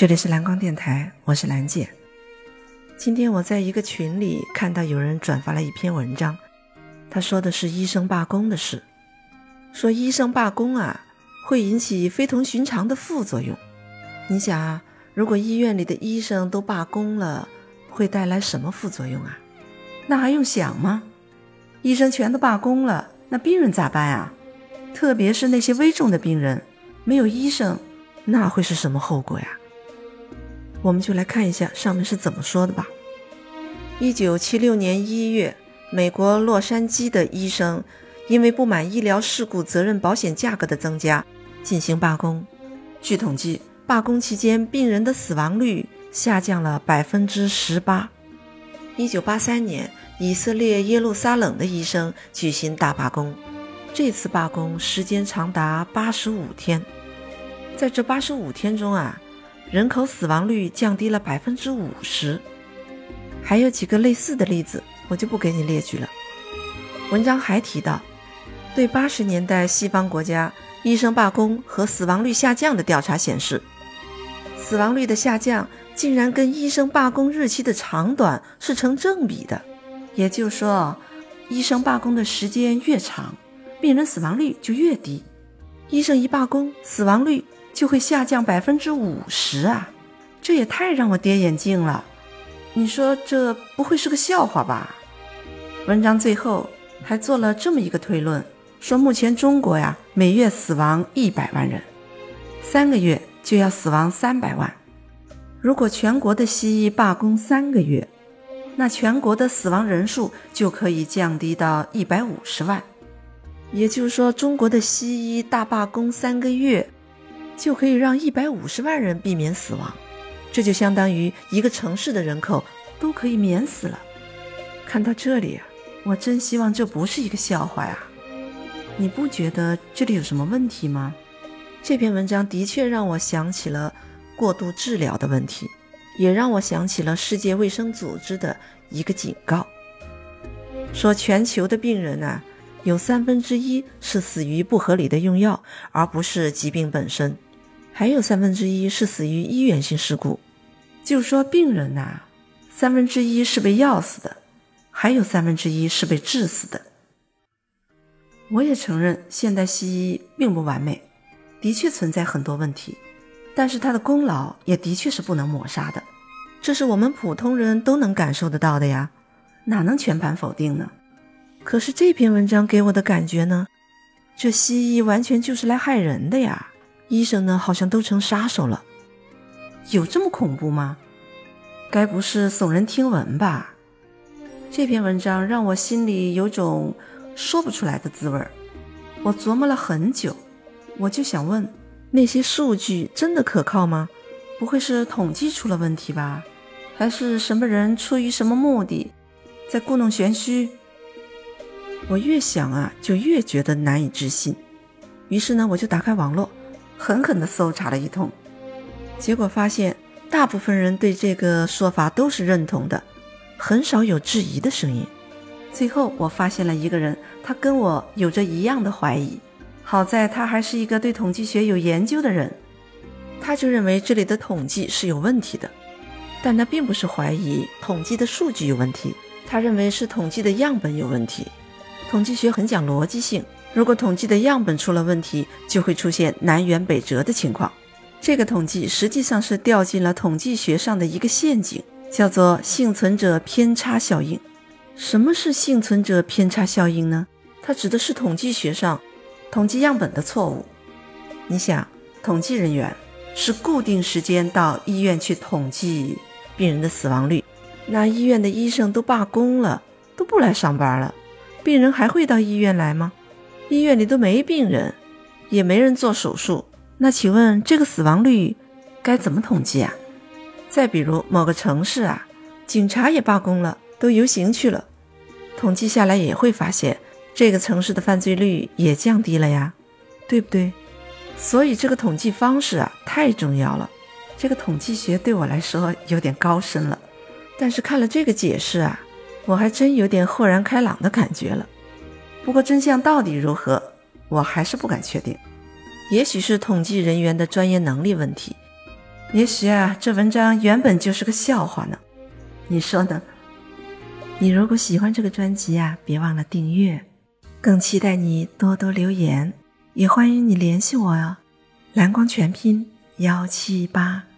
这里是蓝光电台，我是兰姐。今天我在一个群里看到有人转发了一篇文章，他说的是医生罢工的事，说医生罢工啊会引起非同寻常的副作用。你想啊，如果医院里的医生都罢工了，会带来什么副作用啊？那还用想吗？医生全都罢工了，那病人咋办啊？特别是那些危重的病人，没有医生，那会是什么后果呀？我们就来看一下上面是怎么说的吧。一九七六年一月，美国洛杉矶的医生因为不满医疗事故责任保险价格的增加，进行罢工。据统计，罢工期间病人的死亡率下降了百分之十八。一九八三年，以色列耶路撒冷的医生举行大罢工，这次罢工时间长达八十五天。在这八十五天中啊。人口死亡率降低了百分之五十，还有几个类似的例子，我就不给你列举了。文章还提到，对八十年代西方国家医生罢工和死亡率下降的调查显示，死亡率的下降竟然跟医生罢工日期的长短是成正比的。也就是说，医生罢工的时间越长，病人死亡率就越低。医生一罢工，死亡率。就会下降百分之五十啊！这也太让我跌眼镜了。你说这不会是个笑话吧？文章最后还做了这么一个推论：说目前中国呀，每月死亡一百万人，三个月就要死亡三百万。如果全国的西医罢工三个月，那全国的死亡人数就可以降低到一百五十万。也就是说，中国的西医大罢工三个月。就可以让一百五十万人避免死亡，这就相当于一个城市的人口都可以免死了。看到这里啊，我真希望这不是一个笑话呀！你不觉得这里有什么问题吗？这篇文章的确让我想起了过度治疗的问题，也让我想起了世界卫生组织的一个警告，说全球的病人呢，有三分之一是死于不合理的用药，而不是疾病本身。还有三分之一是死于医源性事故，就说病人呐，三分之一是被药死的，还有三分之一是被治死的。我也承认现代西医并不完美，的确存在很多问题，但是他的功劳也的确是不能抹杀的，这是我们普通人都能感受得到的呀，哪能全盘否定呢？可是这篇文章给我的感觉呢，这西医完全就是来害人的呀。医生呢，好像都成杀手了，有这么恐怖吗？该不是耸人听闻吧？这篇文章让我心里有种说不出来的滋味儿。我琢磨了很久，我就想问：那些数据真的可靠吗？不会是统计出了问题吧？还是什么人出于什么目的在故弄玄虚？我越想啊，就越觉得难以置信。于是呢，我就打开网络。狠狠地搜查了一通，结果发现大部分人对这个说法都是认同的，很少有质疑的声音。最后我发现了一个人，他跟我有着一样的怀疑。好在他还是一个对统计学有研究的人，他就认为这里的统计是有问题的，但他并不是怀疑统计的数据有问题，他认为是统计的样本有问题。统计学很讲逻辑性。如果统计的样本出了问题，就会出现南辕北辙的情况。这个统计实际上是掉进了统计学上的一个陷阱，叫做幸存者偏差效应。什么是幸存者偏差效应呢？它指的是统计学上统计样本的错误。你想，统计人员是固定时间到医院去统计病人的死亡率，那医院的医生都罢工了，都不来上班了，病人还会到医院来吗？医院里都没病人，也没人做手术，那请问这个死亡率该怎么统计啊？再比如某个城市啊，警察也罢工了，都游行去了，统计下来也会发现这个城市的犯罪率也降低了呀，对不对？所以这个统计方式啊太重要了。这个统计学对我来说有点高深了，但是看了这个解释啊，我还真有点豁然开朗的感觉了。不过真相到底如何，我还是不敢确定。也许是统计人员的专业能力问题，也许啊，这文章原本就是个笑话呢，你说呢？你如果喜欢这个专辑啊，别忘了订阅，更期待你多多留言，也欢迎你联系我哟。蓝光全拼幺七八。